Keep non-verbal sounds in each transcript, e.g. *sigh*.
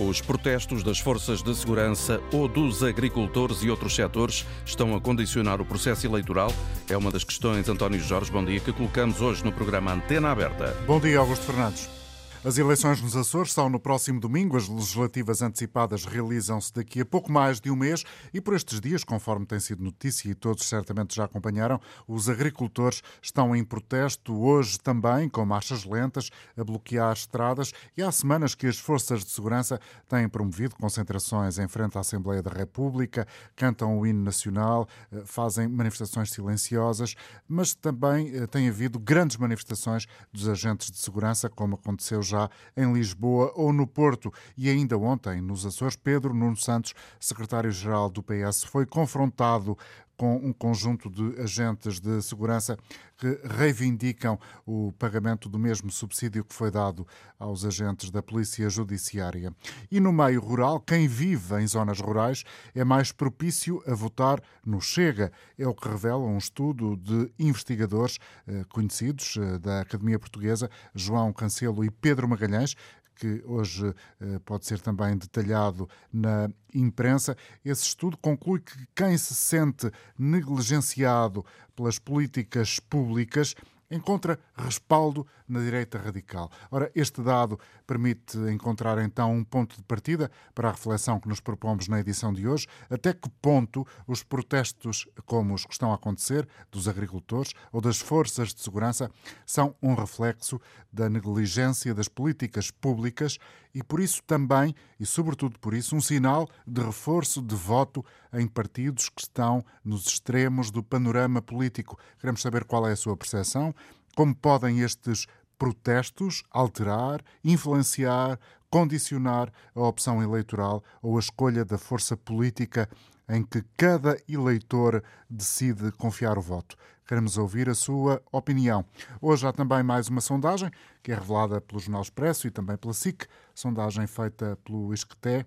Os protestos das forças de segurança ou dos agricultores e outros setores estão a condicionar o processo eleitoral? É uma das questões, António Jorge, bom dia, que colocamos hoje no programa Antena Aberta. Bom dia, Augusto Fernandes. As eleições nos Açores são no próximo domingo, as legislativas antecipadas realizam-se daqui a pouco mais de um mês. E por estes dias, conforme tem sido notícia e todos certamente já acompanharam, os agricultores estão em protesto hoje também, com marchas lentas, a bloquear estradas. E há semanas que as forças de segurança têm promovido concentrações em frente à Assembleia da República, cantam o hino nacional, eh, fazem manifestações silenciosas, mas também eh, tem havido grandes manifestações dos agentes de segurança, como aconteceu já em Lisboa ou no Porto. E ainda ontem, nos Açores, Pedro Nuno Santos, secretário-geral do PS, foi confrontado com um conjunto de agentes de segurança que reivindicam o pagamento do mesmo subsídio que foi dado aos agentes da Polícia Judiciária. E no meio rural, quem vive em zonas rurais é mais propício a votar no Chega. É o que revela um estudo de investigadores eh, conhecidos eh, da Academia Portuguesa, João Cancelo e Pedro Magalhães, que hoje eh, pode ser também detalhado na imprensa. Esse estudo conclui que quem se sente negligenciado pelas políticas públicas encontra respaldo na direita radical. Ora, este dado permite encontrar então um ponto de partida para a reflexão que nos propomos na edição de hoje. Até que ponto os protestos, como os que estão a acontecer, dos agricultores ou das forças de segurança, são um reflexo da negligência das políticas públicas e por isso também, e sobretudo por isso, um sinal de reforço de voto em partidos que estão nos extremos do panorama político. Queremos saber qual é a sua percepção, como podem estes protestos alterar, influenciar, condicionar a opção eleitoral ou a escolha da força política em que cada eleitor decide confiar o voto. Queremos ouvir a sua opinião. Hoje há também mais uma sondagem, que é revelada pelo Jornal Expresso e também pela SIC, sondagem feita pelo Isqueté,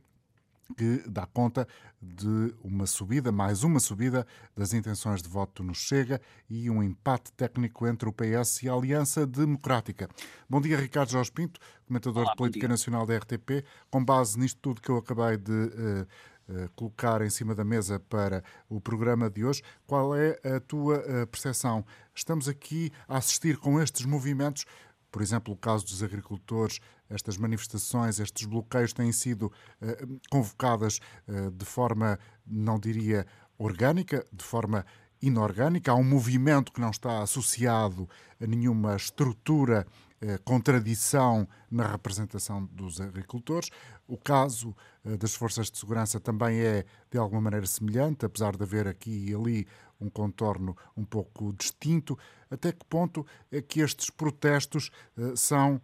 que dá conta de uma subida, mais uma subida das intenções de voto no Chega e um empate técnico entre o PS e a Aliança Democrática. Bom dia, Ricardo Jorge Pinto, comentador Olá, de Política Nacional da RTP. Com base nisto tudo que eu acabei de uh, uh, colocar em cima da mesa para o programa de hoje, qual é a tua uh, percepção? Estamos aqui a assistir com estes movimentos por exemplo, o caso dos agricultores, estas manifestações, estes bloqueios têm sido uh, convocadas uh, de forma, não diria orgânica, de forma inorgânica. Há um movimento que não está associado a nenhuma estrutura, uh, contradição na representação dos agricultores. O caso das forças de segurança também é, de alguma maneira, semelhante, apesar de haver aqui e ali um contorno um pouco distinto. Até que ponto é que estes protestos são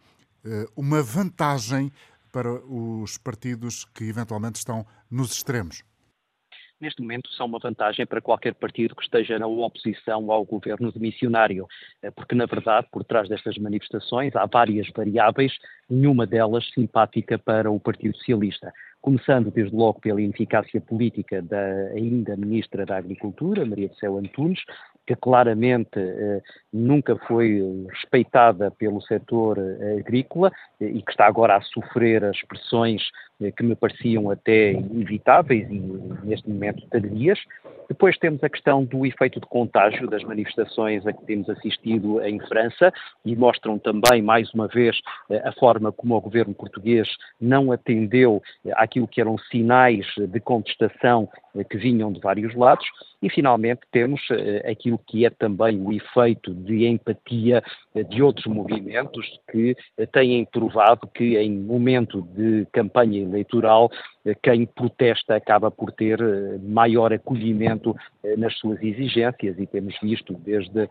uma vantagem para os partidos que eventualmente estão nos extremos? neste momento são uma vantagem para qualquer partido que esteja na oposição ao governo de missionário, eh, porque na verdade por trás destas manifestações há várias variáveis, nenhuma delas simpática para o Partido Socialista começando desde logo pela ineficácia política da ainda Ministra da Agricultura, Maria do Céu Antunes, que claramente eh, nunca foi respeitada pelo setor agrícola eh, e que está agora a sofrer as pressões eh, que me pareciam até inevitáveis e neste momento tardias. Depois temos a questão do efeito de contágio das manifestações a que temos assistido em França e mostram também, mais uma vez, a forma como o governo português não atendeu àquilo que eram sinais de contestação que vinham de vários lados. E, finalmente, temos aquilo que é também o efeito de empatia de outros movimentos que têm provado que, em momento de campanha eleitoral, eh, quem protesta acaba por ter eh, maior acolhimento eh, nas suas exigências e temos visto desde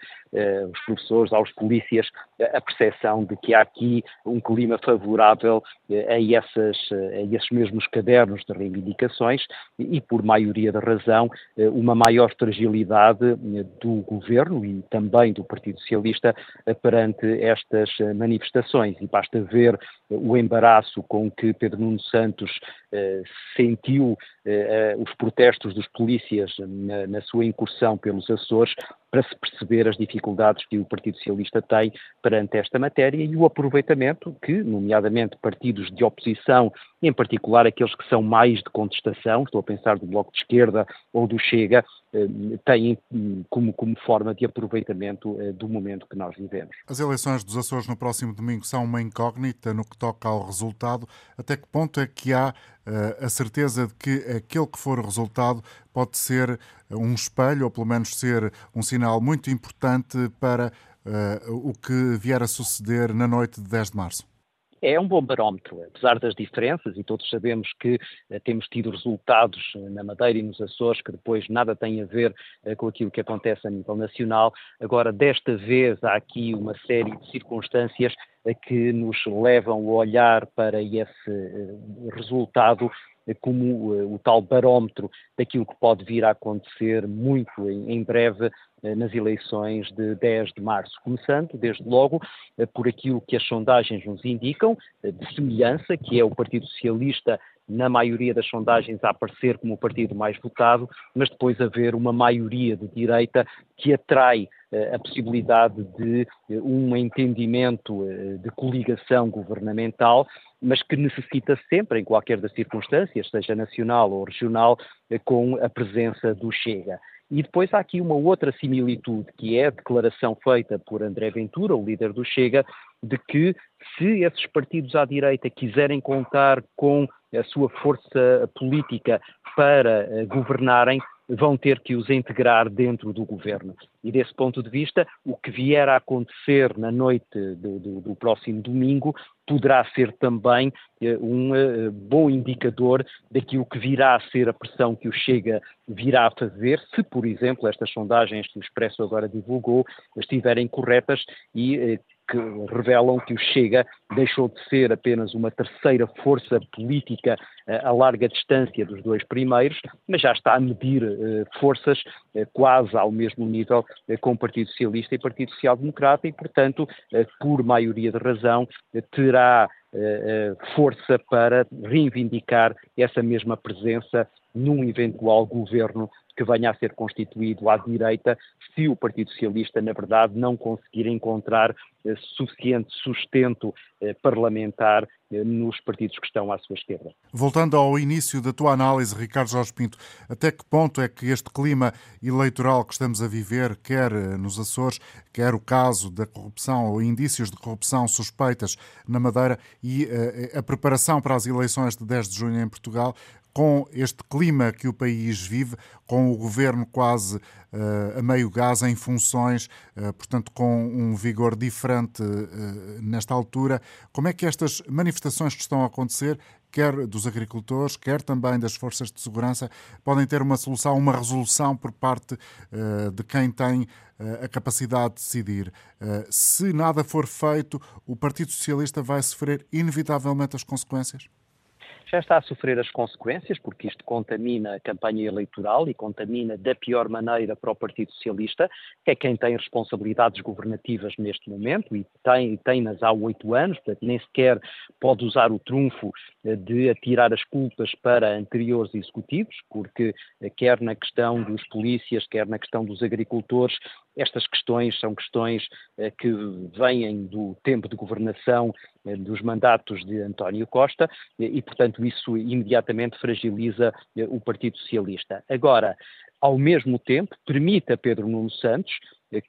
os professores aos polícias a percepção de que há aqui um clima favorável a, essas, a esses mesmos cadernos de reivindicações e, por maioria da razão, uma maior fragilidade do governo e também do Partido Socialista perante estas manifestações. E basta ver o embaraço com que Pedro Nuno Santos eh, sentiu eh, eh, os protestos dos polícias na, na, sua incursão pelos Açores para se perceber as dificuldades que o Partido Socialista tem perante esta matéria e o aproveitamento que, nomeadamente, partidos de oposição, em particular aqueles que são mais de contestação, estou a pensar do Bloco de Esquerda ou do Chega, eh, têm hum, como, como forma de aproveitamento eh, do momento que nós vivemos. As eleições dos Açores no próximo domingo são uma incógnita no que toca ao resultado. Até que ponto é que há uh, a certeza de que aquele que for o resultado pode ser um espelho, ou pelo menos ser um sinal muito importante para uh, o que vier a suceder na noite de 10 de março? é um bom barómetro, apesar das diferenças, e todos sabemos que eh, temos tido resultados eh, na Madeira e nos Açores que depois nada têm a ver com aquilo que acontece a nível nacional. Agora, desta vez, há aqui uma série de circunstâncias que nos levam a olhar para esse resultado como o tal barómetro daquilo que pode vir a acontecer muito em breve eh, nas eleições de 10 de março, começando, desde logo, eh, por aquilo que as sondagens nos indicam, eh, de semelhança, que é o Partido Socialista na maioria das sondagens a aparecer como o partido mais votado, mas depois haver uma maioria de direita que atrai a possibilidade de um entendimento de coligação governamental, mas que necessita sempre, em qualquer das circunstâncias, seja nacional ou regional, com a presença do Chega. E depois há aqui uma outra similitude, que é a declaração feita por André Ventura, o líder do Chega, de que se esses partidos à direita quiserem contar com a sua força política para uh, governarem, vão ter que os integrar dentro do governo. E desse ponto de vista, o que vier a acontecer na noite do, do, do próximo domingo poderá ser também uh, um uh, bom indicador daquilo que virá a ser a pressão que o Chega virá a fazer, se, por exemplo, estas sondagens que o Expresso agora divulgou estiverem corretas e uh, que revelam que o Chega deixou de ser apenas uma terceira força política eh, a larga distância dos dois primeiros, mas já está a medir eh, forças eh, quase ao mesmo nível com o Partido Socialista e Partido Social Democrata e, portanto, por maioria de razão, terá força para reivindicar essa mesma presença num eventual governo que venha a ser constituído à direita, se o Partido Socialista, na verdade, não conseguir encontrar eh, suficiente sustento eh, parlamentar eh, nos partidos que estão à sua esquerda. Voltando ao início da tua análise, Ricardo Jorge Pinto, até que ponto é que este clima eleitoral que estamos a viver, quer nos Açores, quer o caso da corrupção ou indícios de corrupção suspeitas na Madeira e a preparação para as eleições de 10 de junho em Portugal, com este clima que o país vive, com o governo quase uh, a meio gás em funções, uh, portanto, com um vigor diferente uh, nesta altura, como é que estas manifestações que estão a acontecer, quer dos agricultores, quer também das forças de segurança, podem ter uma solução, uma resolução por parte de quem tem a capacidade de decidir? se nada for feito, o Partido Socialista vai sofrer inevitavelmente as consequências? Já está a sofrer as consequências, porque isto contamina a campanha eleitoral e contamina da pior maneira para o Partido Socialista, que é quem tem responsabilidades governativas neste momento e tem, tem-nas há oito anos, portanto nem sequer pode usar o trunfo eh, de atirar as culpas para anteriores executivos, porque eh, quer na questão dos polícias, quer na questão dos agricultores, estas questões são questões eh, que vêm do tempo de governação dos mandatos de António Costa e, portanto, isso imediatamente fragiliza eh, o Partido Socialista. Agora, ao mesmo tempo, permite a Pedro Nuno Santos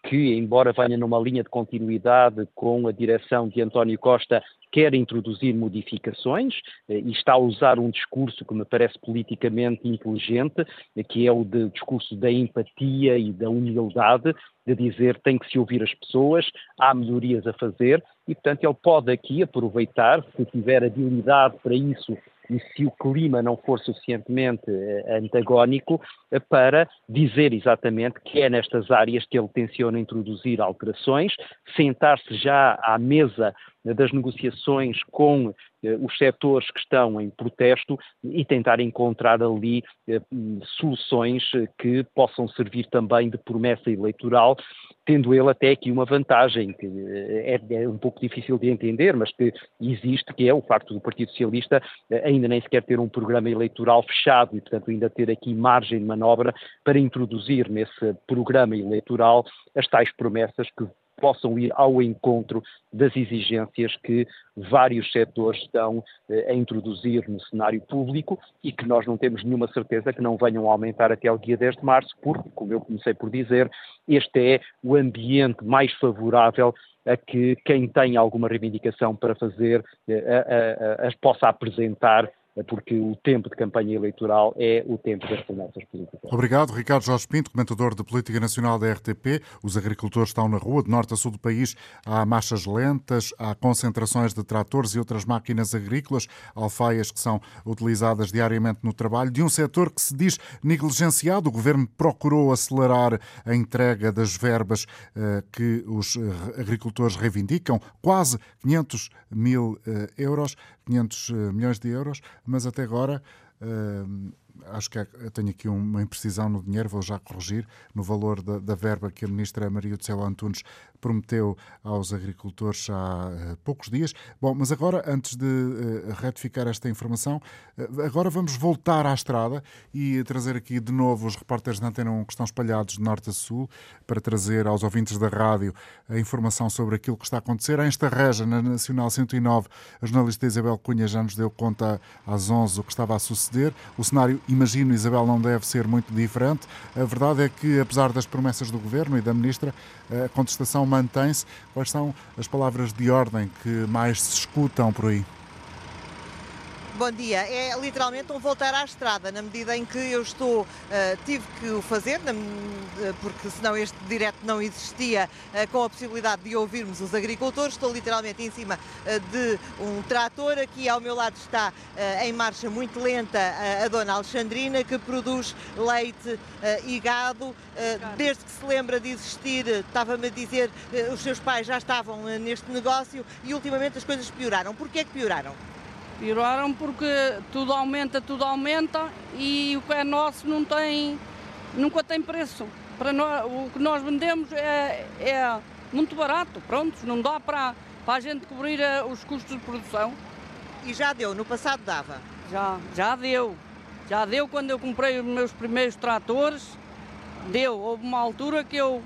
que, embora venha numa linha de continuidade com a direção de António Costa, quer introduzir modificações eh, e está a usar um discurso que me parece politicamente inteligente, eh, que é o de, discurso da empatia e da humildade, de dizer tem que se ouvir as pessoas, há melhorias a fazer e, portanto, ele pode aqui aproveitar, se tiver habilidade para isso e se o clima não for suficientemente eh, antagónico, eh, para dizer exatamente que é nestas áreas que ele tenciona introduzir alterações, sentar-se já à mesa das negociações com os setores que estão em protesto e tentar encontrar ali soluções que possam servir também de promessa eleitoral tendo ele até aqui uma vantagem que é, é, um pouco difícil de entender, mas que existe, que é o facto do Partido Socialista ainda nem sequer ter um programa eleitoral fechado e, portanto, ainda ter aqui margem de manobra para introduzir nesse programa eleitoral as tais promessas que possam ir ao encontro das exigências que vários setores estão eh, a introduzir no cenário público e que nós não temos nenhuma certeza que não venham a aumentar até ao dia 10 de março, porque, como eu comecei por dizer, este é o ambiente mais favorável a que quem tem alguma reivindicação para fazer eh, a, a, a, possa apresentar porque o tempo de campanha eleitoral é o tempo das promessas políticas. Obrigado, Ricardo Jorge Pinto, comentador de Política Nacional da RTP. Os agricultores estão na rua, de norte a sul do país. Há marchas lentas, há concentrações de tratores e outras máquinas agrícolas, alfaias que são utilizadas diariamente no trabalho. De um setor que se diz negligenciado, o governo procurou acelerar a entrega das verbas eh, que os agricultores reivindicam, quase 500 mil eh, euros. 500 milhões de euros, mas até agora uh, acho que tenho aqui uma imprecisão no dinheiro, vou já corrigir, no valor da, da verba que a ministra Maria do Céu Antunes prometeu aos agricultores há uh, poucos dias. Bom, mas agora, antes de uh, retificar esta informação, uh, agora vamos voltar à estrada e trazer aqui de novo os repórteres da Antena 1 que estão espalhados de norte a sul para trazer aos ouvintes da rádio a informação sobre aquilo que está a acontecer. Em Estarreja, na Nacional 109, a jornalista Isabel Cunha já nos deu conta às 11 o que estava a suceder. O cenário, imagino, Isabel, não deve ser muito diferente. A verdade é que, apesar das promessas do Governo e da Ministra, a contestação mantém-se. Quais são as palavras de ordem que mais se escutam por aí? Bom dia. É literalmente um voltar à estrada, na medida em que eu estou, uh, tive que o fazer, na, uh, porque senão este direto não existia, uh, com a possibilidade de ouvirmos os agricultores. Estou literalmente em cima de um trator. Aqui ao meu lado está em marcha muito lenta a dona Alexandrina, que produz leite e gado. desde que se lembra de existir, estava-me a dizer, os seus pais já estavam neste negócio e ultimamente as coisas pioraram. Porquê é que pioraram? Pioraram porque tudo aumenta, tudo aumenta e o que é nosso não tem, nunca tem preço. Para nós, o que nós vendemos é, é muito barato, pronto, não dá para, para a gente cobrir eh, os custos de produção. E já deu, no passado dava? Já, já deu. Já deu quando eu comprei os meus primeiros tratores, deu. Houve uma altura que eu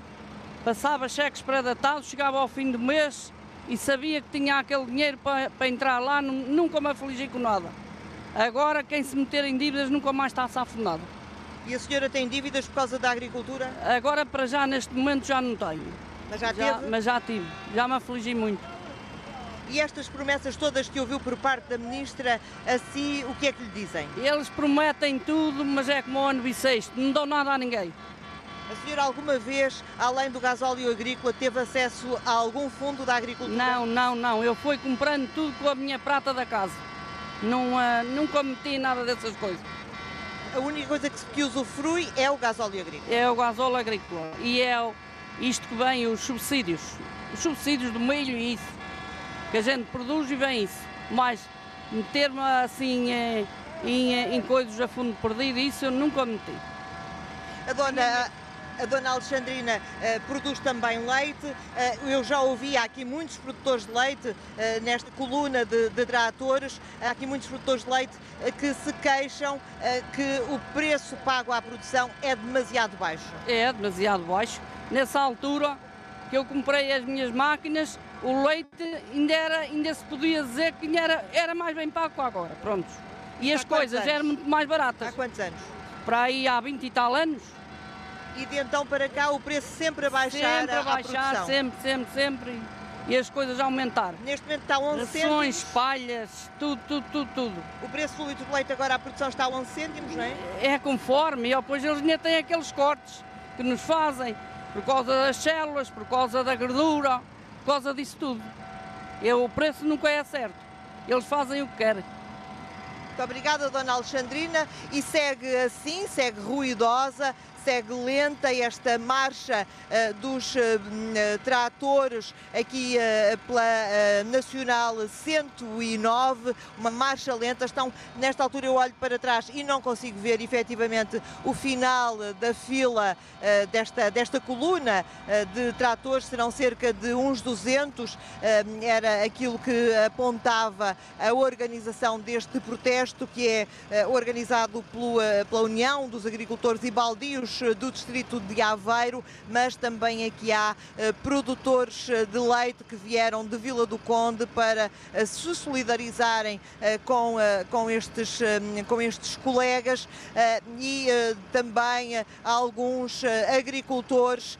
passava cheques pré-datados, chegava ao fim do mês, e sabia que tinha aquele dinheiro para, para entrar lá, nunca me afligi com nada. Agora, quem se meter em dívidas nunca mais está safronado. E a senhora tem dívidas por causa da agricultura? Agora, para já, neste momento, já não tenho. Mas já, já teve? Mas já tive. Já me afligi muito. E estas promessas todas que ouviu por parte da Ministra, assim, o que é que lhe dizem? Eles prometem tudo, mas é como o ano bissexto, não dão nada a ninguém. A senhora alguma vez, além do gasóleo agrícola, teve acesso a algum fundo da agricultura? Não, não, não. Eu fui comprando tudo com a minha prata da casa. Não, uh, nunca meti nada dessas coisas. A única coisa que, que usufrui é o gasóleo agrícola? É o gasóleo agrícola. E é isto que vem, os subsídios. Os subsídios do milho e isso. Que a gente produz e vem isso. Mas meter-me assim em, em, em coisas a fundo perdido, isso eu nunca meti. A dona a dona Alexandrina uh, produz também leite. Uh, eu já ouvi aqui muitos produtores de leite uh, nesta coluna de, de tratores. Há aqui muitos produtores de leite que se queixam que o preço pago à produção é demasiado baixo. É demasiado baixo. Nessa altura que eu comprei as minhas máquinas, o leite ainda, era, ainda se podia dizer que era, era mais bem pago agora. Pronto. E as coisas anos? eram muito mais baratas. Há quantos anos? Para aí há 20 e tal anos e de então para cá o preço sempre a baixar sempre a, baixar, sempre, sempre, sempre e as coisas a aumentar. Neste momento está a 11 cêntimos. palhas, tudo, tudo, tudo, tudo. O preço do litro de leite agora a produção está a 11 cêntimos, não é? É conforme, e depois eles ainda têm aqueles cortes que nos fazem por causa das células, por causa da gordura, por causa disso tudo. E o preço nunca é certo. Eles fazem o que querem. Muito obrigada, Dona Alexandrina. E segue assim, segue ruidosa, segue lenta esta marcha dos tratores aqui pela Nacional 109, uma marcha lenta. Estão, nesta altura eu olho para trás e não consigo ver efetivamente o final da fila desta, desta coluna de tratores, serão cerca de uns 200, era aquilo que apontava a organização deste protesto, que é organizado pela União dos Agricultores e Baldios do Distrito de Aveiro, mas também aqui há produtores de leite que vieram de Vila do Conde para se solidarizarem com, com, estes, com estes colegas e também alguns agricultores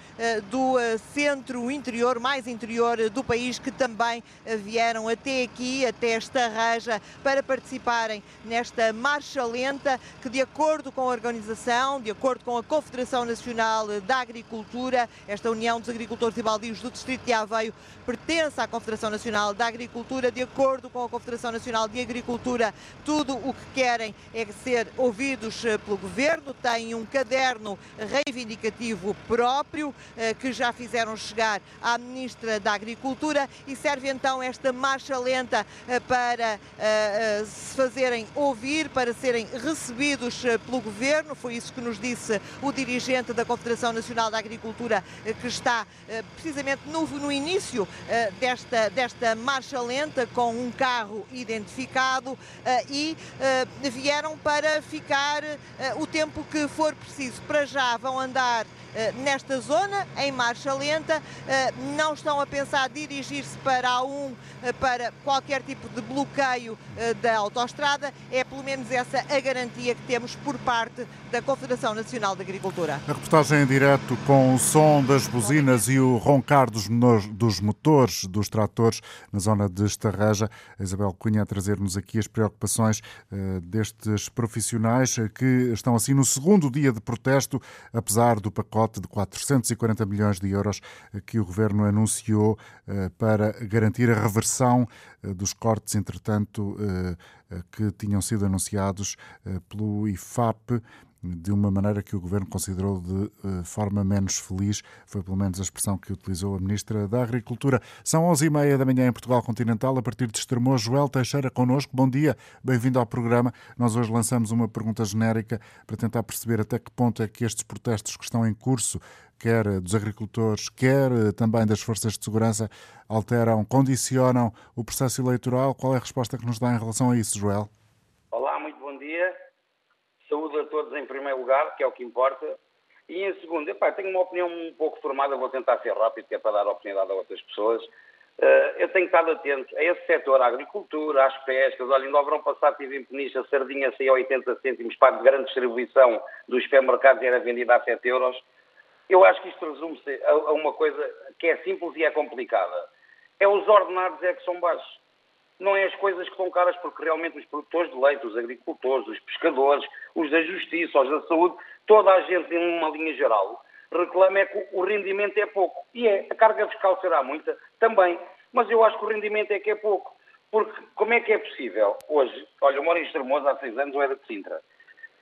do centro interior, mais interior do país, que também vieram até aqui, até esta reja, para participarem nesta marcha lenta que, de acordo com a organização, de acordo com a Confederação Nacional da Agricultura, esta União dos Agricultores e Baldios do Distrito de Aveiro pertence à Confederação Nacional da Agricultura, de acordo com a Confederação Nacional de Agricultura, tudo o que querem é ser ouvidos eh, pelo Governo, têm um caderno reivindicativo próprio eh, que já fizeram chegar à Ministra da Agricultura e serve então esta marcha lenta eh, para se fazerem ouvir, para serem recebidos pelo Governo, foi isso que nos disse o dirigente da Confederação Nacional da Agricultura que está precisamente no, no início desta, desta marcha lenta com um carro identificado e vieram para ficar o tempo que for preciso. Para já vão andar nesta zona, em marcha lenta, não estão a pensar dirigir-se para a 1 para qualquer tipo de bloqueio da autoestrada, é pelo menos essa a garantia que temos por parte da Confederação Nacional de Agricultura. A reportagem em direto com o som das buzinas e o roncar dos, dos motores dos tratores na zona de Estarreja. A Isabel Cunha a trazer-nos aqui as preocupações uh, destes profissionais que estão assim no segundo dia de protesto, apesar do pacote de 440 milhões de euros que o governo anunciou uh, para garantir a reversão dos cortes, entretanto, que tinham sido anunciados pelo IFAP de uma maneira que o Governo considerou de uh, forma menos feliz. Foi pelo menos a expressão que utilizou a Ministra da Agricultura. São 11h30 da manhã em Portugal Continental. A partir de Estremoz, Joel Teixeira connosco. Bom dia, bem-vindo ao programa. Nós hoje lançamos uma pergunta genérica para tentar perceber até que ponto é que estes protestos que estão em curso, quer dos agricultores, quer eh, também das forças de segurança, alteram, condicionam o processo eleitoral. Qual é a resposta que nos dá em relação a isso, Joel? Olá, muito bom dia saúde a todos em primeiro lugar, que é o que importa. E em segundo, epá, tenho uma opinião um pouco formada, vou tentar ser rápido, que é para dar oportunidade a outras pessoas. Uh, eu tenho estado atento a esse setor, à agricultura, às pescas. Olha, ainda verão passado tive em Peniche, a sardinha saiu a 80 cêntimos para grande distribuição dos supermercados e era vendida a 7 euros. Eu acho que isto resume-se a, a uma coisa que é simples e é complicada. É os ordenados é que são baixos não é as coisas que estão caras, porque realmente os produtores de leite, os agricultores, os pescadores, os da justiça, os da saúde, toda a gente em uma linha geral reclama é que o rendimento é pouco. E é, a carga fiscal será muita também, mas eu acho que o rendimento é que é pouco. Porque como é que é possível hoje, olha, eu moro em Estremoz há seis anos, eu era de Sintra.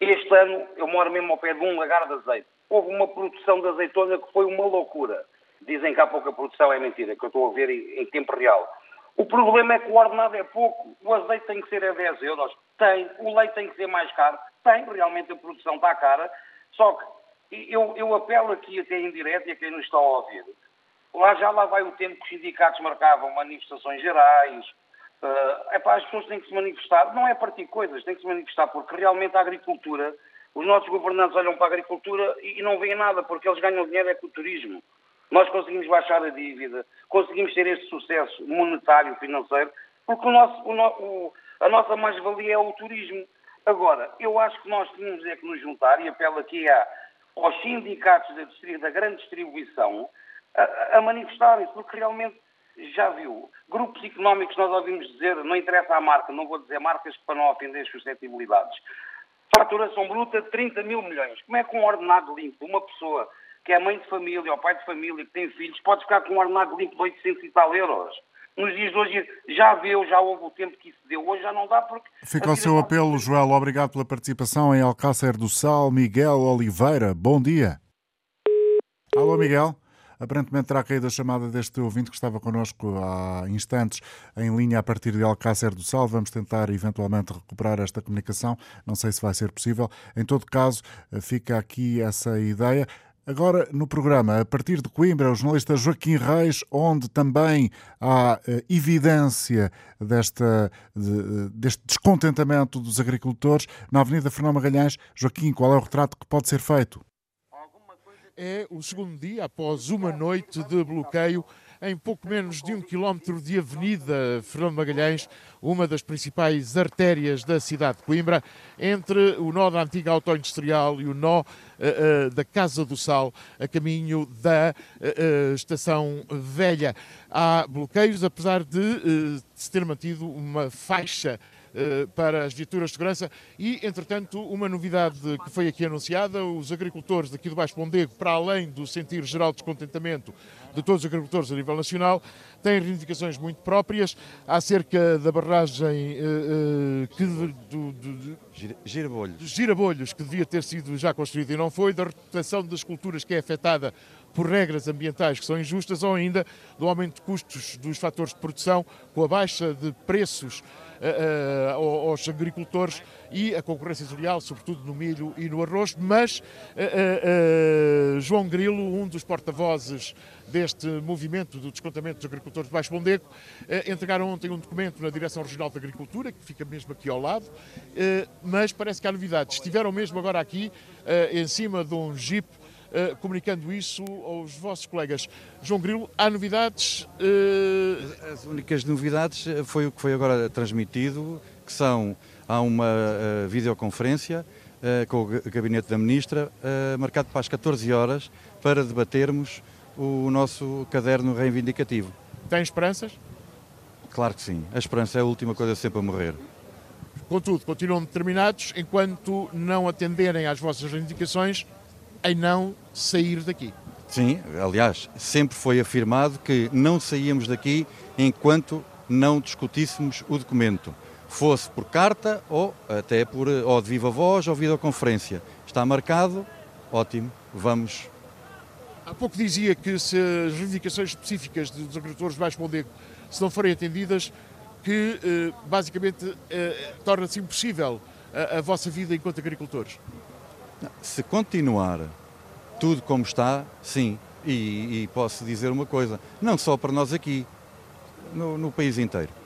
Este ano eu moro mesmo ao pé de um lagar de azeite. Houve uma produção de azeitona que foi uma loucura. Dizem que há pouca produção, é mentira, que eu estou a ver em, em tempo real. O problema é que o ordenado é pouco. O azeite tem que ser a 10 euros. Tem. O leite tem que ser mais caro. Tem. Realmente a produção está cara. Só que eu, eu apelo aqui até em direto e a quem nos está a ouvir. Lá já lá vai o tempo que os sindicatos marcavam manifestações gerais. Uh, epá, as pessoas têm que se manifestar. Não é partir coisas, têm que se manifestar porque realmente a agricultura, os nossos governantes olham para a agricultura e, e não veem nada porque eles ganham dinheiro é com o turismo. Nós conseguimos baixar a dívida, conseguimos ter este sucesso monetário, financeiro, porque o nosso, o, o, a nossa mais-valia é o turismo. Agora, eu acho que nós tínhamos é que nos juntar, e apelo aqui a, aos sindicatos da, da grande distribuição a, a manifestarem-se, porque realmente já viu, grupos económicos nós ouvimos dizer, não interessa a marca, não vou dizer marcas para não ofender as suscetibilidades. Faturação bruta de 30 mil milhões. Como é que um ordenado limpo, uma pessoa que é mãe de família ou pai de família, que tem filhos, pode ficar com um ordenado limpo de 800 e tal euros. nos dias de hoje já deu, já houve o tempo que isso deu, hoje já não dá porque... Fica o seu apelo, Joel, obrigado pela participação em Alcácer do Sal, Miguel Oliveira, bom dia. Alô, Miguel? Aparentemente terá caído a chamada deste ouvinte que estava connosco há instantes em linha a partir de Alcácer do Sal. Vamos tentar eventualmente recuperar esta comunicação. Não sei se vai ser possível. Em todo caso, fica aqui essa ideia. Agora, no programa, a partir de Coimbra, o jornalista Joaquim Reis, onde também há uh, evidência desta, de, deste descontentamento dos agricultores, na Avenida Fernão Magalhães. Joaquim, qual é o retrato que pode ser feito? É o segundo dia após uma noite de bloqueio em pouco menos de um quilómetro de Avenida Fernando Magalhães, uma das principais artérias da cidade de Coimbra, entre o nó da antiga autoindustrial e o nó uh, uh, da Casa do Sal, a caminho da uh, Estação Velha. Há bloqueios, apesar de se ter mantido uma faixa para as viaturas de segurança e, entretanto, uma novidade que foi aqui anunciada, os agricultores daqui do Baixo Pondego, para além do sentir geral de descontentamento de todos os agricultores a nível nacional, têm reivindicações muito próprias acerca da barragem uh, uh, que, do, do, Girabolhos. girabolhos que devia ter sido já construída e não foi, da reputação das culturas que é afetada por regras ambientais que são injustas ou ainda do aumento de custos dos fatores de produção com a baixa de preços uh, uh, aos agricultores e a concorrência desleal, sobretudo no milho e no arroz, mas uh, João Grilo, um dos porta-vozes deste movimento do descontamento dos agricultores de Baixo Mondego, entregaram ontem um documento na Direção Regional da Agricultura, que fica mesmo aqui ao lado, mas parece que há novidades. Estiveram mesmo agora aqui, em cima de um jeep, comunicando isso aos vossos colegas. João Grilo, há novidades? As únicas novidades foi o que foi agora transmitido, que são, há uma videoconferência com o gabinete da Ministra, marcado para as 14 horas, para debatermos o nosso caderno reivindicativo. Tem esperanças? Claro que sim. A esperança é a última coisa sempre a morrer. Contudo, continuam determinados, enquanto não atenderem às vossas reivindicações, em não sair daqui. Sim, aliás, sempre foi afirmado que não saíamos daqui enquanto não discutíssemos o documento, fosse por carta ou até por ou de viva voz ou videoconferência. Está marcado, ótimo, vamos. Há pouco dizia que se as reivindicações específicas dos agricultores de Baixo Mondego se não forem atendidas, que eh, basicamente eh, torna-se impossível a, a vossa vida enquanto agricultores. Se continuar tudo como está, sim. E, e, posso dizer uma coisa, não só para nós aqui, no, no país inteiro.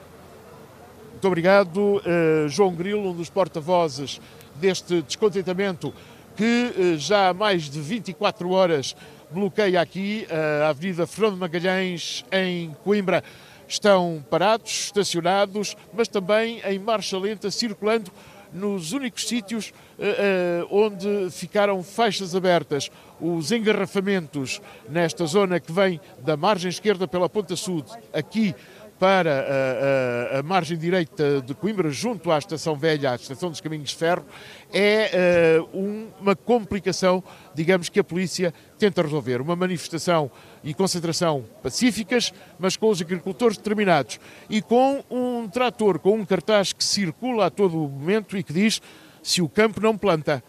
Muito obrigado, uh, João Grilo, um dos porta-vozes deste descontentamento que uh, já há mais de 24 horas bloqueia aqui uh, a Avenida Fernando Magalhães, em Coimbra. Estão parados, estacionados, mas também em marcha lenta, circulando nos únicos sítios uh, uh, onde ficaram faixas abertas. Os engarrafamentos nesta zona que vem da margem esquerda pela Ponta Sul, aqui para a, a, a, margem direita de Coimbra, junto à Estação Velha, à Estação dos Caminhos de Ferro, é uh, uma complicação, digamos, que a polícia tenta resolver. Uma manifestação e concentração pacíficas, mas com os agricultores determinados. E com um trator, com um cartaz que circula a todo o momento e que diz: se o campo não planta,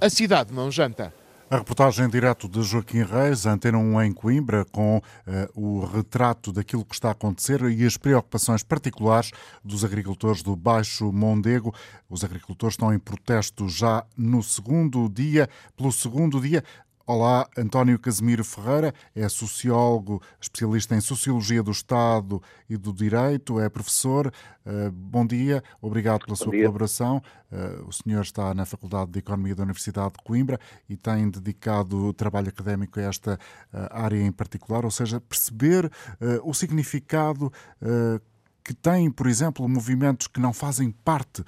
a cidade não janta. A reportagem direto de Joaquim Reis, Antena 1 em Coimbra, com uh, o retrato daquilo que está a acontecer e as preocupações particulares dos agricultores do Baixo Mondego. Os agricultores estão em protesto já no segundo dia. Pelo segundo dia, Olá, António Casimiro Ferreira é sociólogo, especialista em Sociologia do Estado e do Direito, é professor. Uh, bom dia, obrigado pela bom sua dia. colaboração. Uh, o senhor está na Faculdade de Economia da Universidade de Coimbra e tem dedicado trabalho académico a esta uh, área em particular, ou seja, perceber o significado que têm, por exemplo, movimentos que não fazem parte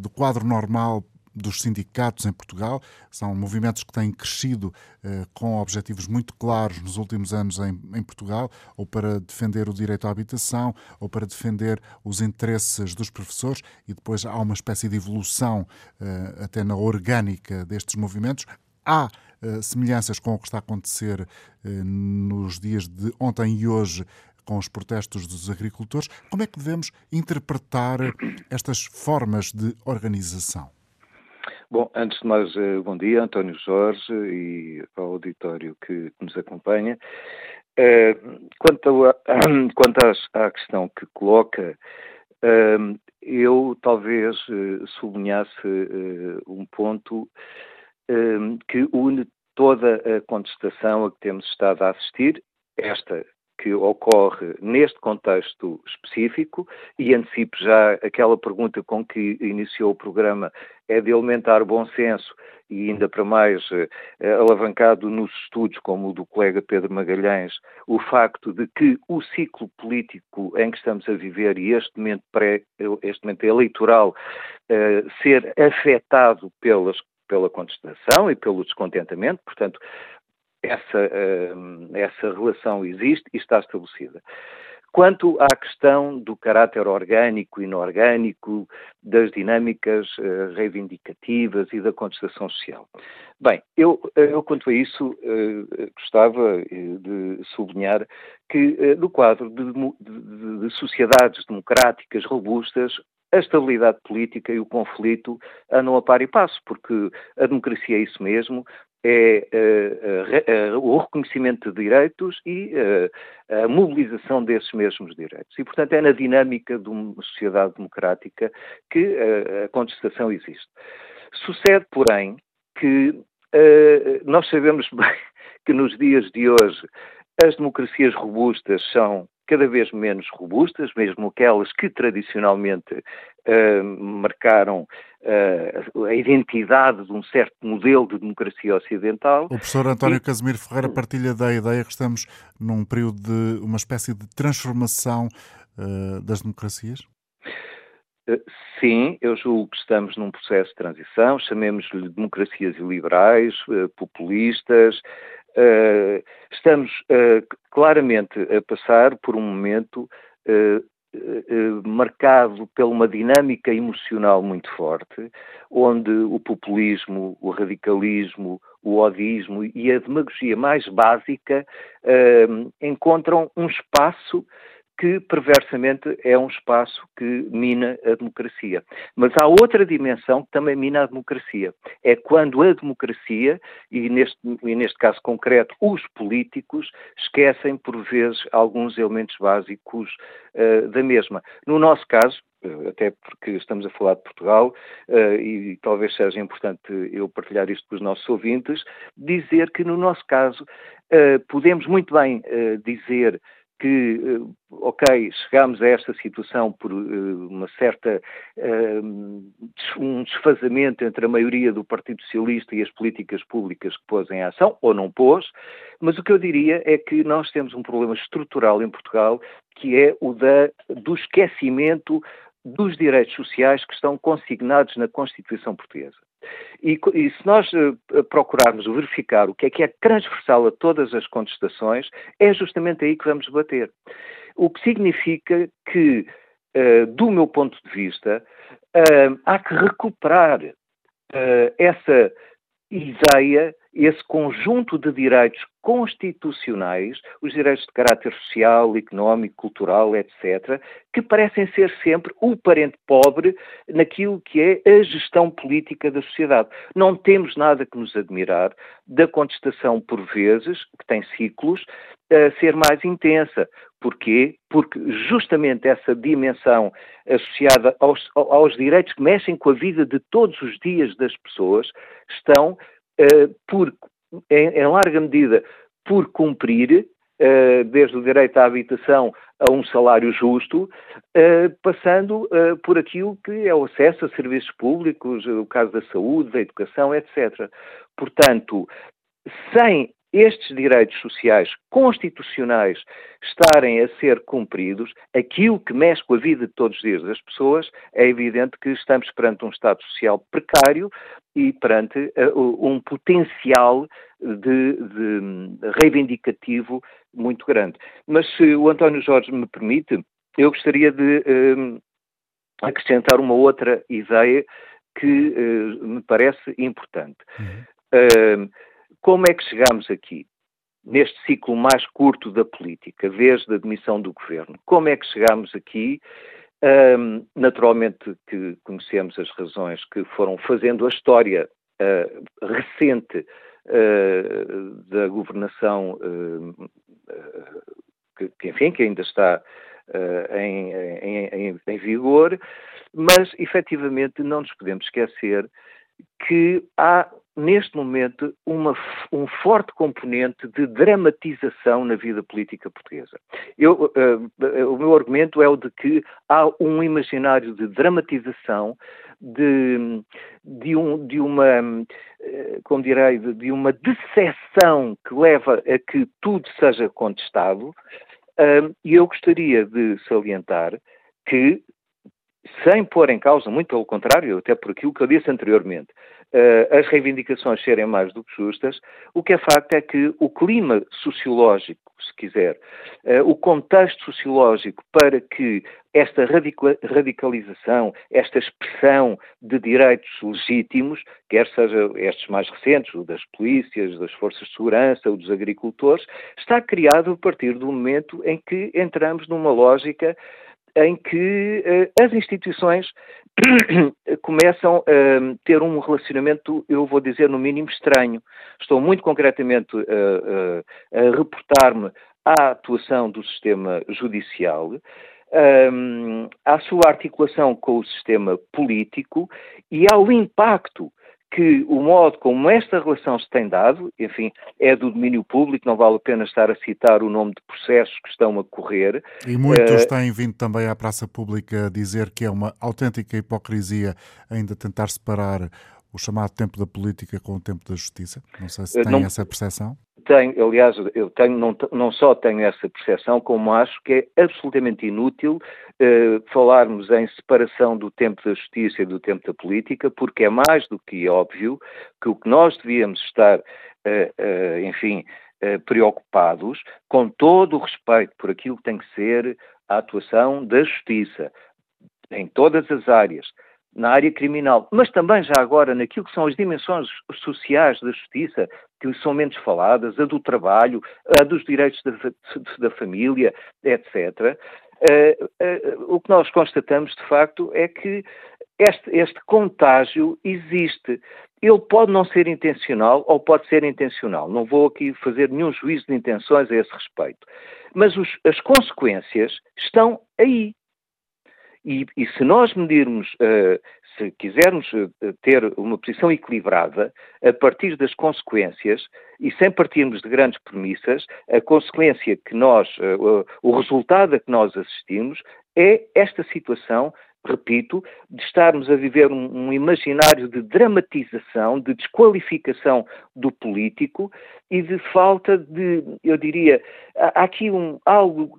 do quadro normal dos sindicatos em Portugal. São movimentos que têm crescido eh, com objetivos muito claros nos últimos anos em, em, Portugal, ou para defender o direito à habitação, ou para defender os interesses dos professores, e depois há uma espécie de evolução eh, até na orgânica destes movimentos. Há eh, semelhanças com o que está a acontecer nos dias de ontem e hoje com os protestos dos agricultores. Como é que devemos interpretar estas formas de organização? Bom, antes de mais, eh, bom dia, António Jorge e ao auditório que nos acompanha. Eh, quanto, a, *clears throat* quanto à questão que coloca, eh, eu talvez sublinhasse um ponto que une toda a contestação a que temos estado a assistir, esta que ocorre neste contexto específico, e antecipo já aquela pergunta com que iniciou o programa, é de alimentar bom senso e ainda para mais eh, alavancado nos estudos, como o do colega Pedro Magalhães, o facto de que o ciclo político em que estamos a viver e este momento, pré, este momento eleitoral eh, ser afetado pelas pela contestação e pelo descontentamento, portanto, essa, uh, essa relação existe e está estabelecida. Quanto à questão do caráter orgânico e inorgânico, das dinâmicas uh, reivindicativas e da contestação social. Bem, eu, eu quanto a isso, gostava de sublinhar que, no quadro de, de, de, sociedades democráticas robustas, a estabilidade política e o conflito andam a par e passo, porque a democracia é isso mesmo, é uh, uh, uh, o reconhecimento de direitos e a mobilização desses mesmos direitos. E, portanto, é na dinâmica de uma sociedade democrática que a contestação existe. Sucede, porém, que nós sabemos *laughs* bem que nos dias de hoje as democracias robustas são cada vez menos robustas, mesmo aquelas que tradicionalmente uh, marcaram uh, a identidade de um certo modelo de democracia ocidental. O professor António e... Casimiro Ferreira partilha da ideia que estamos num período de uma espécie de transformação uh, das democracias? Sim, eu julgo que estamos num processo de transição, chamemos-lhe democracias iliberais, populistas, Uh, estamos uh, claramente a passar por um momento uh, marcado por uma dinâmica emocional muito forte, onde o populismo, o radicalismo, o odismo e a demagogia mais básica encontram um espaço que perversamente é um espaço que mina a democracia. Mas há outra dimensão que também mina a democracia. É quando a democracia, e neste, e neste caso concreto, os políticos, esquecem por vezes alguns elementos básicos uh, da mesma. No nosso caso, eh, até porque estamos a falar de Portugal, uh, e talvez seja importante eu partilhar isto com os nossos ouvintes, dizer que no nosso caso podemos muito bem dizer que, eh, ok, chegámos a esta situação por uh, uma certa uh, um desfazamento entre a maioria do Partido Socialista e as políticas públicas que pôs em ação, ou não pôs, mas o que eu diria é que nós temos um problema estrutural em Portugal, que é o da, do esquecimento dos direitos sociais que estão consignados na Constituição Portuguesa. E, e, se nós uh, procurarmos verificar o que é que é transversal a todas as contestações, é justamente aí que vamos bater. O que significa que, uh, do meu ponto de vista, uh, há que recuperar essa ideia, esse conjunto de direitos constitucionais, os direitos de caráter social, económico, cultural, etc., que parecem ser sempre o parente pobre naquilo que é a gestão política da sociedade. Não temos nada que nos admirar da contestação, por vezes, que tem ciclos, a ser mais intensa. Porquê? Porque justamente essa dimensão associada aos, aos direitos que mexem com a vida de todos os dias das pessoas estão, uh, por em, em larga medida, por cumprir, uh, desde o direito à habitação a um salário justo, uh, passando por aquilo que é o acesso a serviços públicos, o caso da saúde, da educação, etc. Portanto, sem estes direitos sociais constitucionais estarem a ser cumpridos, aquilo que mexe com a vida de todos os dias das pessoas, é evidente que estamos perante um Estado social precário e perante uh, um potencial de, de, reivindicativo muito grande. Mas se o António Jorge me permite, eu gostaria de uh, acrescentar uma outra ideia que uh, me parece importante. Uhum. Como é que chegamos aqui? neste ciclo mais curto da política, desde a admissão do governo. Como é que chegamos aqui? Um, naturalmente que conhecemos as razões que foram fazendo a história uh, recente uh, da governação, uh, que, enfim, que ainda está em, em, em vigor, mas efetivamente não nos podemos esquecer que há neste momento, uma, um forte componente de dramatização na vida política portuguesa. Eu, uh, o meu argumento é o de que há um imaginário de dramatização, de, de, um, de uma, uh, como direi, de, uma decepção que leva a que tudo seja contestado, uh, e eu gostaria de salientar que sem pôr em causa, muito pelo contrário, até por aquilo que eu disse anteriormente, uh, as reivindicações serem mais do que justas, o que é facto é que o clima sociológico, se quiser, uh, o contexto sociológico para que esta radicalização, esta expressão de direitos legítimos, quer seja estes mais recentes, o das polícias, das forças de segurança, o dos agricultores, está criado a partir do momento em que entramos numa lógica em que uh, as instituições *clears throat* começam a ter um relacionamento, eu vou dizer, no mínimo estranho. Estou muito concretamente uh, uh, a reportar-me à atuação do sistema judicial, um, à sua articulação com o sistema político e ao impacto que o modo como esta relação se tem dado, enfim, é do domínio público, não vale a pena estar a citar o nome de processos que estão a correr. E muitos uh, têm vindo também à praça pública dizer que é uma autêntica hipocrisia ainda tentar separar o chamado tempo da política com o tempo da justiça. Não sei se eh, tem não, essa percepção tenho, aliás, eu tenho, não, não só tenho essa percepção, como acho que é absolutamente inútil eh, falarmos em separação do tempo da justiça e do tempo da política, porque é mais do que óbvio que o que nós devíamos estar, eh, eh, enfim, preocupados, com todo o respeito por aquilo que tem que ser a atuação da justiça, em todas as áreas, na área criminal, mas também já agora naquilo que são as dimensões sociais da justiça, que são menos faladas, a do trabalho, a dos direitos da, da família, etc. Uh, eh, uh, o que nós constatamos, de facto, é que este, este contágio existe. Ele pode não ser intencional ou pode ser intencional. Não vou aqui fazer nenhum juízo de intenções a esse respeito. Mas os, as consequências estão aí. E, e se nós medirmos, uh, se quisermos uh, ter uma posição equilibrada, a partir das consequências, e sem partirmos de grandes premissas, a consequência que nós, uh, o resultado a que nós assistimos é esta situação repito, de estarmos a viver um, um, imaginário de dramatização, de desqualificação do político e de falta de, eu diria, há aqui um, algo,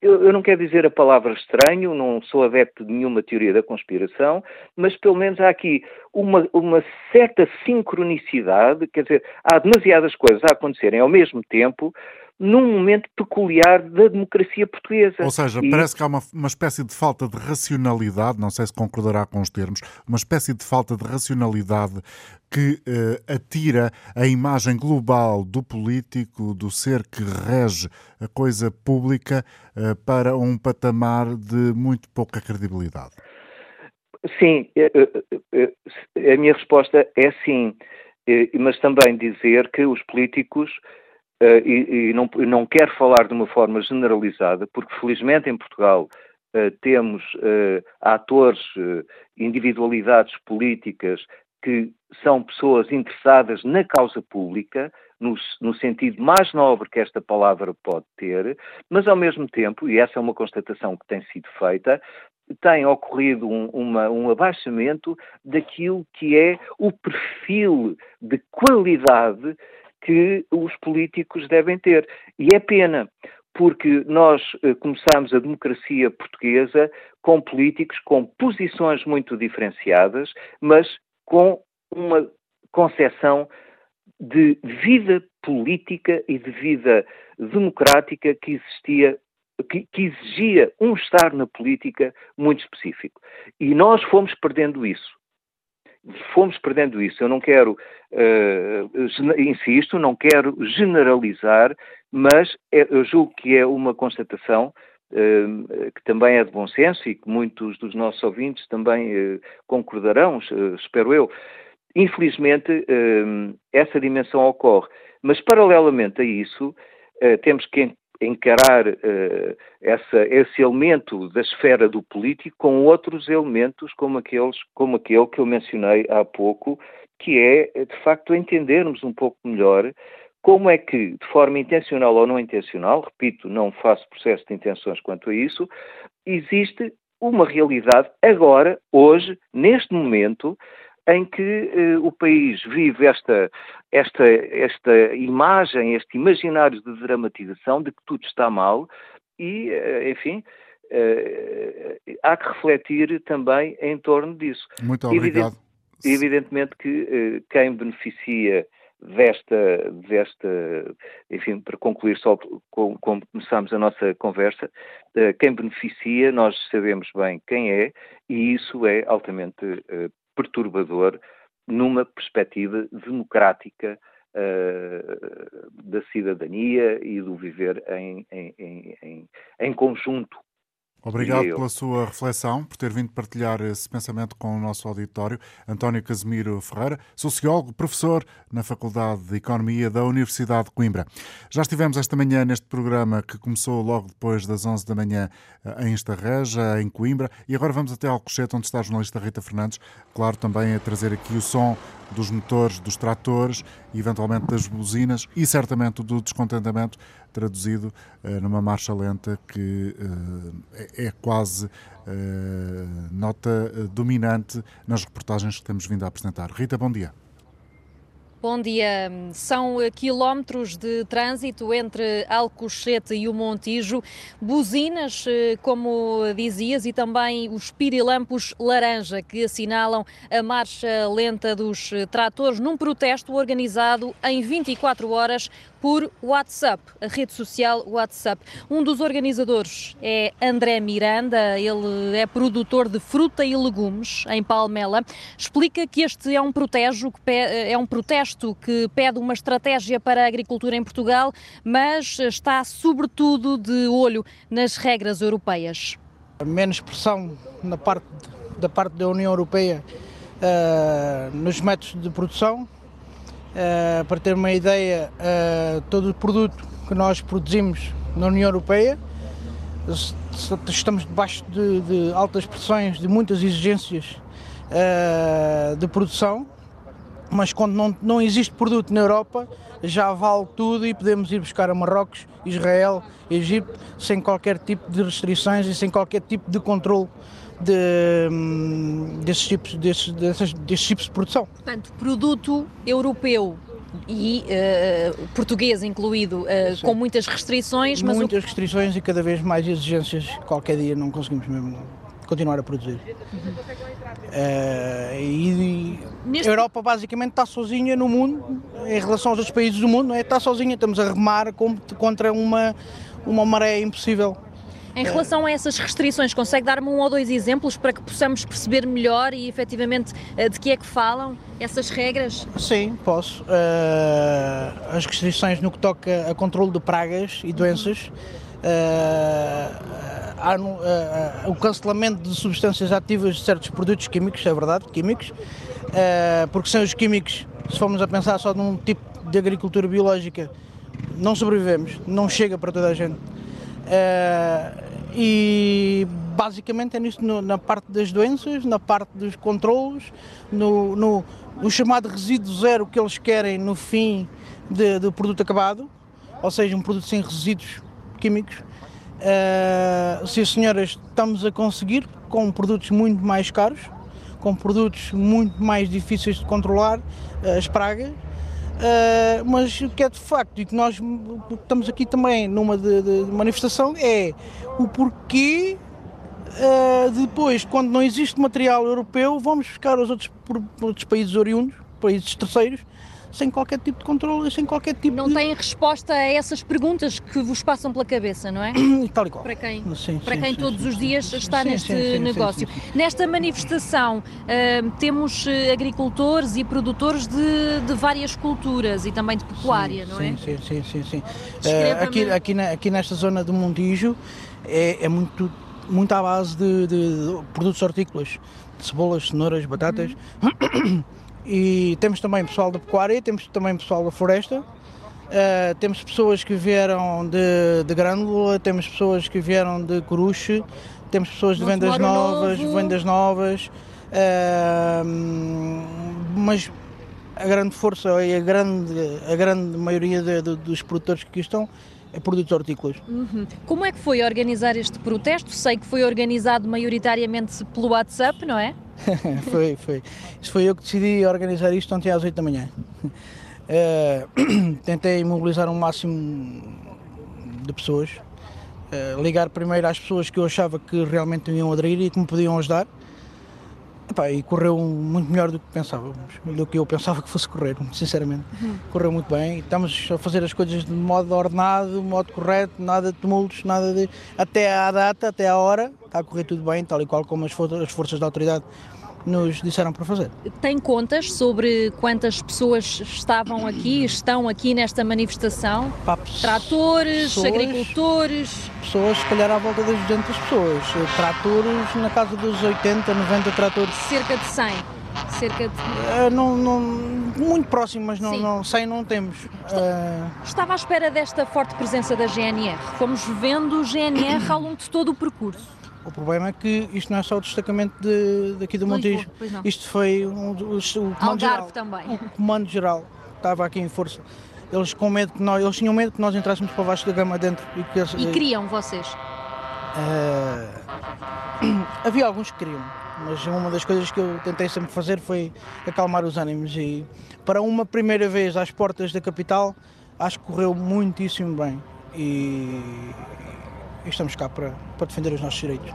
eu, eu, não quero dizer a palavra estranho, não sou adepto de nenhuma teoria da conspiração, mas pelo menos há aqui uma, uma certa sincronicidade, quer dizer, há demasiadas coisas a acontecerem ao mesmo tempo num momento peculiar da democracia portuguesa. Ou seja, e... parece que há uma, uma espécie de falta de racionalidade, não sei se concordará com os termos, uma espécie de falta de racionalidade que uh, atira a imagem global do político, do ser que rege a coisa pública, uh, para um patamar de muito pouca credibilidade. Sim, eh, a minha resposta é sim, mas também dizer que os políticos Uh, e, e, não, não quero falar de uma forma generalizada, porque felizmente em Portugal uh, temos uh, atores, individualidades políticas que são pessoas interessadas na causa pública, no, no, sentido mais nobre que esta palavra pode ter, mas ao mesmo tempo, e essa é uma constatação que tem sido feita, tem ocorrido um, uma, um abaixamento daquilo que é o perfil de qualidade que os políticos devem ter. E é pena, porque nós eh, começamos a democracia portuguesa com políticos com posições muito diferenciadas, mas com uma concepção de vida política e de vida democrática que existia que, que, exigia um estar na política muito específico. E nós fomos perdendo isso. Fomos perdendo isso. Eu não quero, uh, insisto, não quero generalizar, mas é, eu julgo que é uma constatação uh, que também é de bom senso e que muitos dos nossos ouvintes também uh, concordarão, espero eu. Infelizmente, essa dimensão ocorre. Mas, paralelamente a isso, temos que encarar uh, essa, esse elemento da esfera do político com outros elementos como, aqueles, como aquele que eu mencionei há pouco, que é, de facto, entendermos um pouco melhor como é que, de forma intencional ou não intencional, repito, não faço processo de intenções quanto a isso, existe uma realidade agora, hoje, neste momento, em que eh, o país vive esta, esta, esta imagem, este imaginário de dramatização de que tudo está mal e, eh, enfim, eh, há que refletir também em torno disso. Muito obrigado. Evident, evidentemente que quem beneficia desta, desta, enfim, para concluir só como, como começámos a nossa conversa, quem beneficia, nós sabemos bem quem é, e isso é altamente uh, perturbador numa perspectiva democrática uh, da cidadania e do viver em, em, em, em conjunto Obrigado pela sua reflexão, por ter vindo partilhar esse pensamento com o nosso auditório. António Casimiro Ferreira, sociólogo, professor na Faculdade de Economia da Universidade de Coimbra. Já estivemos esta manhã neste programa que começou logo depois das 11 da manhã eh, em Estarreja, em Coimbra, e agora vamos até Alcochete, onde está a jornalista Rita Fernandes, claro, também a trazer aqui o som dos motores dos tratores, eventualmente das buzinas e certamente do descontentamento traduzido uh, numa marcha lenta que uh, é, é, quase uh, nota dominante nas reportagens que temos vindo a apresentar. Rita, bom dia. Bom dia. São quilómetros de trânsito entre Alcochete e o Montijo, buzinas, eh, como dizias, e também os pirilampos laranja que assinalam a marcha lenta dos tratores num protesto organizado em 24 horas por WhatsApp, a rede social WhatsApp. Um dos organizadores é André Miranda, ele é produtor de fruta e legumes em Palmela. Explica que este é um, protejo, que é um protesto que pede uma estratégia para a agricultura em Portugal, mas está sobretudo de olho nas regras europeias. Menos pressão na parte, da parte da União Europeia uh, nos métodos de produção, Uh, para ter uma ideia, uh, todo o produto que nós produzimos na União Europeia, estamos debaixo de, de altas pressões, de muitas exigências uh, de produção, mas quando não, não existe produto na Europa, já vale tudo e podemos ir buscar a Marrocos, Israel, Egito, sem qualquer tipo de restrições e sem qualquer tipo de controle de, hum, desses, tipos, desses, desses, desses tipos de produção. Portanto, produto europeu e uh, português incluído, uh, com muitas restrições. Mas muitas o... restrições e cada vez mais exigências. Qualquer dia não conseguimos mesmo continuar a produzir. Uhum. Uh, e, Neste... a Europa basicamente está sozinha no mundo, em relação aos outros países do mundo, é? está sozinha, estamos a remar contra uma, uma maré impossível. Em relação a essas restrições, consegue dar-me um ou dois exemplos para que possamos perceber melhor e efetivamente eh, de que é que falam essas regras? Sim, posso. Uh, as restrições no que toca a controle de pragas e doenças. Uh, o cancelamento de substâncias ativas de certos produtos químicos, é verdade, químicos, porque sem os químicos, se formos a pensar só num tipo de agricultura biológica, não sobrevivemos, não chega para toda a gente. E basicamente é nisso no, na parte das doenças, na parte dos controlos, no, no, no, chamado resíduo zero que eles querem no fim de, do produto acabado, ou seja, um produto sem resíduos químicos. Uh, sim, senhoras, estamos a conseguir com produtos muito mais caros, com produtos muito mais difíceis de controlar, uh, as pragas, Uh, mas o que é de facto e que nós estamos aqui também numa de, de manifestação é o porquê uh, depois, quando não existe material europeu, vamos buscar os outros, outros países oriundos, países terceiros, sem qualquer tipo de controle, sem qualquer tipo não de... Não têm resposta a essas perguntas que vos passam pela cabeça, não é? *clears throat* Tal e qual. Para quem, sim, para sim, quem sim, todos os dias está neste negócio. Nesta manifestação uh, temos uh, agricultores e produtores de, de, várias culturas e também de pecuária, não é? Sim, sim, sim. sim. Uh, aqui, aqui, na, aqui nesta zona do Montijo é, é muito, muito à base de, de, de produtos hortícolas, de cebolas, cenouras, batatas. Uhum. *clears throat* E temos também pessoal da pecuária, temos também pessoal da floresta, uh, temos pessoas que vieram de, de Grândola, temos pessoas que vieram de Coruche, temos pessoas de vendas novas, novo. vendas novas, uh, mas a grande força e a grande, a grande maioria de, de, dos produtores que aqui estão é produtos hortícolas. Uhum. Como é que foi organizar este protesto? Sei que foi organizado maioritariamente pelo WhatsApp, não é? *laughs* foi, foi. Isso foi eu que decidi organizar isto ontem às 8 da manhã. Uh, *clears throat* tentei mobilizar um máximo de pessoas, uh, ligar primeiro às pessoas que eu achava que realmente iam aderir e que me podiam ajudar. Epá, e correu muito melhor do que pensávamos, do que eu pensava que fosse correr, sinceramente. Uhum. Correu muito bem. Estamos a fazer as coisas de modo ordenado, de modo correto, nada de tumultos, nada de. Até à data, até à hora, está a correr tudo bem, tal e qual como as, as forças da autoridade nos disseram para fazer. Tem contas sobre quantas pessoas estavam aqui, estão aqui nesta manifestação? Papos, Tratores, pessoas, agricultores? Pessoas, se calhar à volta das 200 pessoas. Tratores, na casa dos 80, 90 tratores. Cerca de 100? Cerca de... Uh, não, não, muito próximo, mas não, não, 100 não temos. Uh... Estava à espera desta forte presença da GNR. Fomos vendo o GNR ao longo de todo o percurso. O problema é que isto não é só o destacamento de, daqui do Montijo. Isto foi um, o, o comando geral. também. O comando geral estava aqui em força. Eles com medo que nós, eles tinham medo que nós entrássemos para baixo da gama dentro. E, que eles, e queriam vocês? Uh, *clears throat* havia alguns que queriam, mas uma das coisas que eu tentei sempre fazer foi acalmar os ânimos e para uma primeira vez às portas da capital acho que correu muitíssimo bem e, e estamos cá para, para defender os nossos direitos.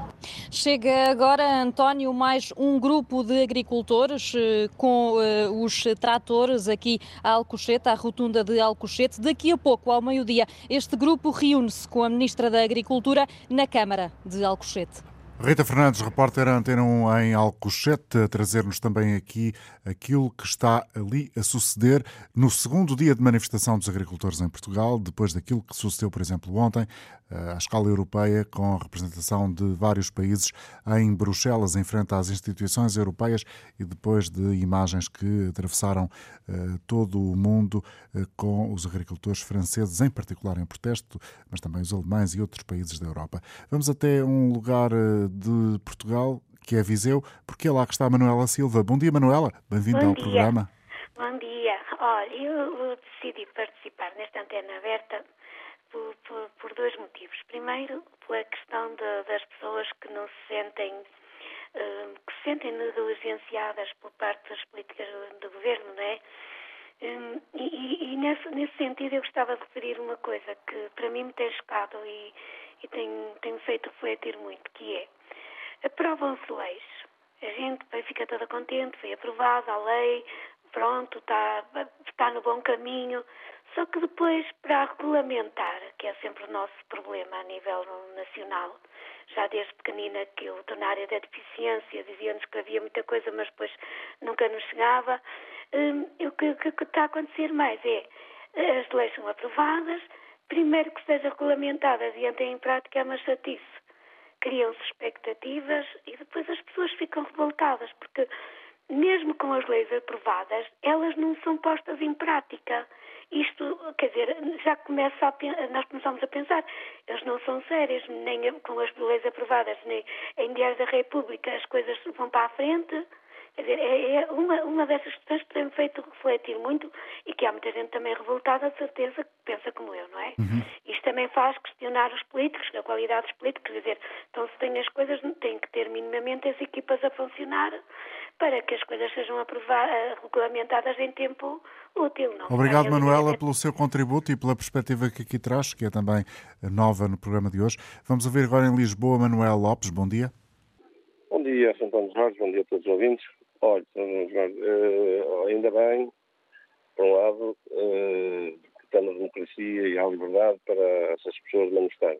Chega agora, António, mais um grupo de agricultores eh, com uh, os tratores aqui à Alcochete, à rotunda de Alcochete. Daqui a pouco, ao meio-dia, este grupo reúne-se com a Ministra da Agricultura na Câmara de Alcochete. Rita Fernandes, repórter Antena 1 em Alcochete, a trazer-nos também aqui aquilo que está ali a suceder no segundo dia de manifestação dos agricultores em Portugal, depois daquilo que sucedeu, por exemplo, ontem, à escala europeia, com a representação de vários países em Bruxelas, em frente às instituições europeias e depois de imagens que atravessaram uh, todo o mundo uh, com os agricultores franceses, em particular em protesto, mas também os alemães e outros países da Europa. Vamos até um lugar de Portugal, que é Viseu, porque é lá que está a Manuela Silva. Bom dia, Manuela. Bem-vinda ao dia. programa. Bom dia. Olha, eu decidi participar nesta antena aberta por, por, por dois motivos. Primeiro, pela questão de, das pessoas que não se sentem uh, que se sentem negligenciadas por parte das políticas do, governo, não é? Um, e, e nesse, nesse, sentido eu gostava de referir uma coisa que para mim me tem chocado e, e tem, tem feito refletir muito, que é aprovam-se leis. A gente fica toda contente, foi aprovada a lei, pronto, está, está no bom caminho. Só que depois, para regulamentar, que é sempre o nosso problema a nível nacional, já desde pequenina que eu estou na área da deficiência, dizia-nos que havia muita coisa, mas depois nunca nos chegava. Hum, o que, que, que está a acontecer mais é, as leis são aprovadas, primeiro que sejam regulamentadas e entrem em prática é uma chatice. Criam-se expectativas e depois as pessoas ficam revoltadas, porque mesmo com as leis aprovadas, elas não são postas em prática. Isto, quer dizer, já começa a, nós começamos a pensar, eles não são sérios, nem com as leis aprovadas, nem em diário da República as coisas vão para a frente. Quer dizer, é, é uma, uma dessas questões que tem feito refletir muito e que há muita gente também revoltada, de certeza, que pensa como eu, não é? Uhum. Isto também faz questionar os políticos, a qualidade dos políticos, quer dizer, então se tem as coisas, tem que ter minimamente as equipas a funcionar para que as coisas sejam aprovadas, regulamentadas em tempo útil. Não Obrigado, Manuela, pelo seu contributo e pela perspectiva que aqui traz, que é também nova no programa de hoje. Vamos ouvir agora em Lisboa Manuel Lopes. Bom dia. Bom dia, Santana Jorge, bom dia a todos os ouvintes. Olha, uh, ainda bem, por um lado, uh, que estamos na democracia e há liberdade para essas pessoas manifestarem.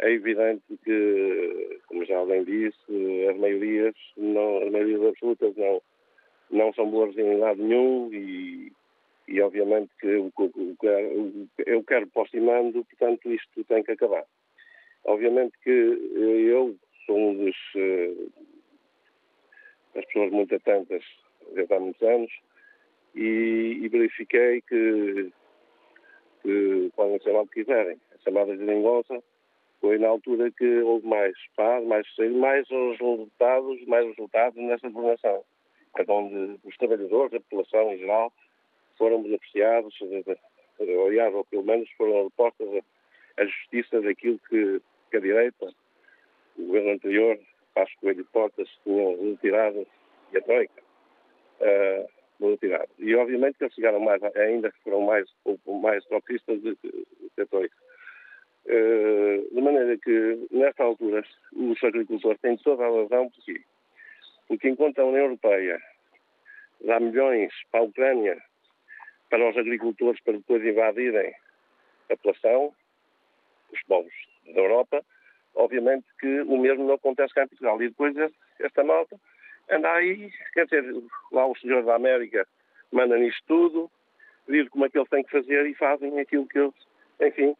É evidente que, como já alguém disse, as maiorias, não, as maiorias absolutas não, não são boas em lado nenhum e, e obviamente que o, o, eu quero postimando, portanto isto tem que acabar. Obviamente que eu sou um dos das pessoas muito atentas desde há muitos anos e, e verifiquei que, que podem chamar o que quiserem. A chamada de geringonça foi na altura que houve mais paz, mais mais os resultados, mais resultados nessa governação, é onde os trabalhadores, a população em geral, foram beneficiados, aliás, ou pelo menos foram repostas a justiça daquilo que, que a direita, o governo anterior, Passos Coelho Portas, tinham retirado e a Troika. Uh, retirado. E obviamente que eles chegaram mais, ainda foram mais, mais tropistas do que a Troika. Uh, de maneira que, nesta altura, os agricultores têm toda a razão porque, porque enquanto a União Europeia dá milhões para a Ucrânia, para os agricultores para depois invadirem a população, os povos da Europa, obviamente que o mesmo não acontece cá em Portugal. E depois esta malta anda aí, quer dizer, lá os senhores da América mandam nisto tudo, dizem como é que eles têm que fazer e fazem aquilo que eles, enfim,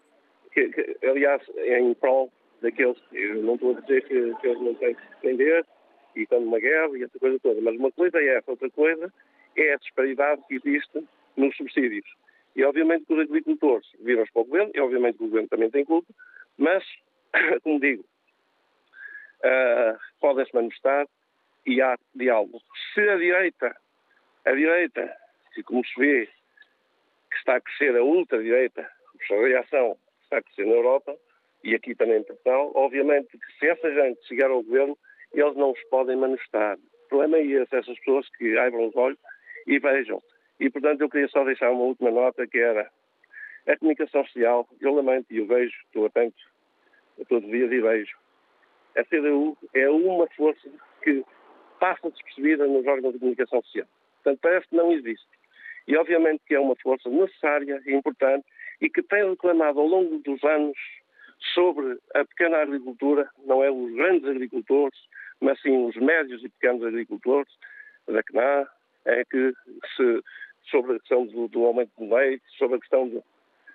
que, que, aliás, em prol daqueles, eu não estou a dizer que, que eles não têm que se defender e estão numa guerra e essa coisa toda, mas uma coisa é essa, outra coisa é a disparidade que existe nos subsídios. E obviamente que os agricultores viram-se para o governo, e obviamente que o governo também tem culpa, mas, *coughs* como digo, uh, podem-se manifestar e há diálogo. Se a direita, a direita, que como se vê que está a crescer a ultradireita, a reação está a crescer na Europa e aqui também em Portugal, obviamente que se essa gente chegar ao governo, eles não os podem manifestar. O problema é esse, essas pessoas que abram os olhos e vejam. E, portanto, eu queria só deixar uma última nota, que era a comunicação social, eu lamento e eu vejo, estou atento todos os dias e vejo, a CDU é uma força que passa despercebida nos órgãos de comunicação social. Portanto, parece que não existe. E, obviamente, que é uma força necessária e importante e que tem reclamado ao longo dos anos sobre a pequena agricultura, não é os grandes agricultores, mas sim os médios e pequenos agricultores da CNA, é que se, sobre a questão do, do aumento do leite, sobre a questão do,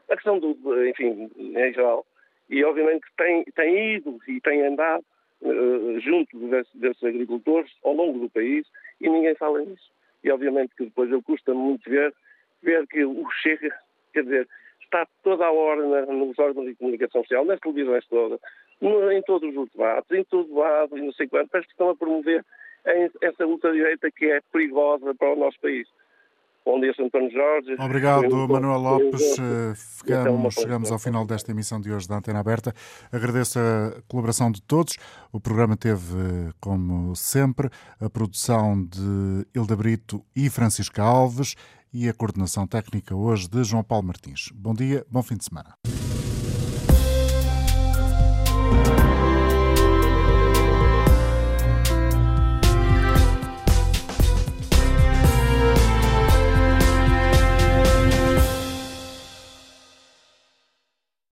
a questão do, enfim, em geral, e obviamente que tem, tem ido e tem andado uh, junto desses, desses, agricultores ao longo do país e ninguém fala nisso. E obviamente que depois eu custa muito ver, ver que o Chega, quer dizer, está toda a hora na, nos órgãos de comunicação social, nas televisões todas, no, em todos os debates, em todo lado e não sei quanto, parece que estão a promover essa ultradireita que é perigosa para o nosso país. Bom dia, Sr. António Jorge. Obrigado, Manuel Lopes. Eh, ficamos, chegamos ao final desta emissão de hoje da Antena Aberta. Agradeço a colaboração de todos. O programa teve, como sempre, a produção de Hilda Brito e Francisca Alves e a coordenação técnica hoje de João Paulo Martins. Bom dia, bom fim de semana.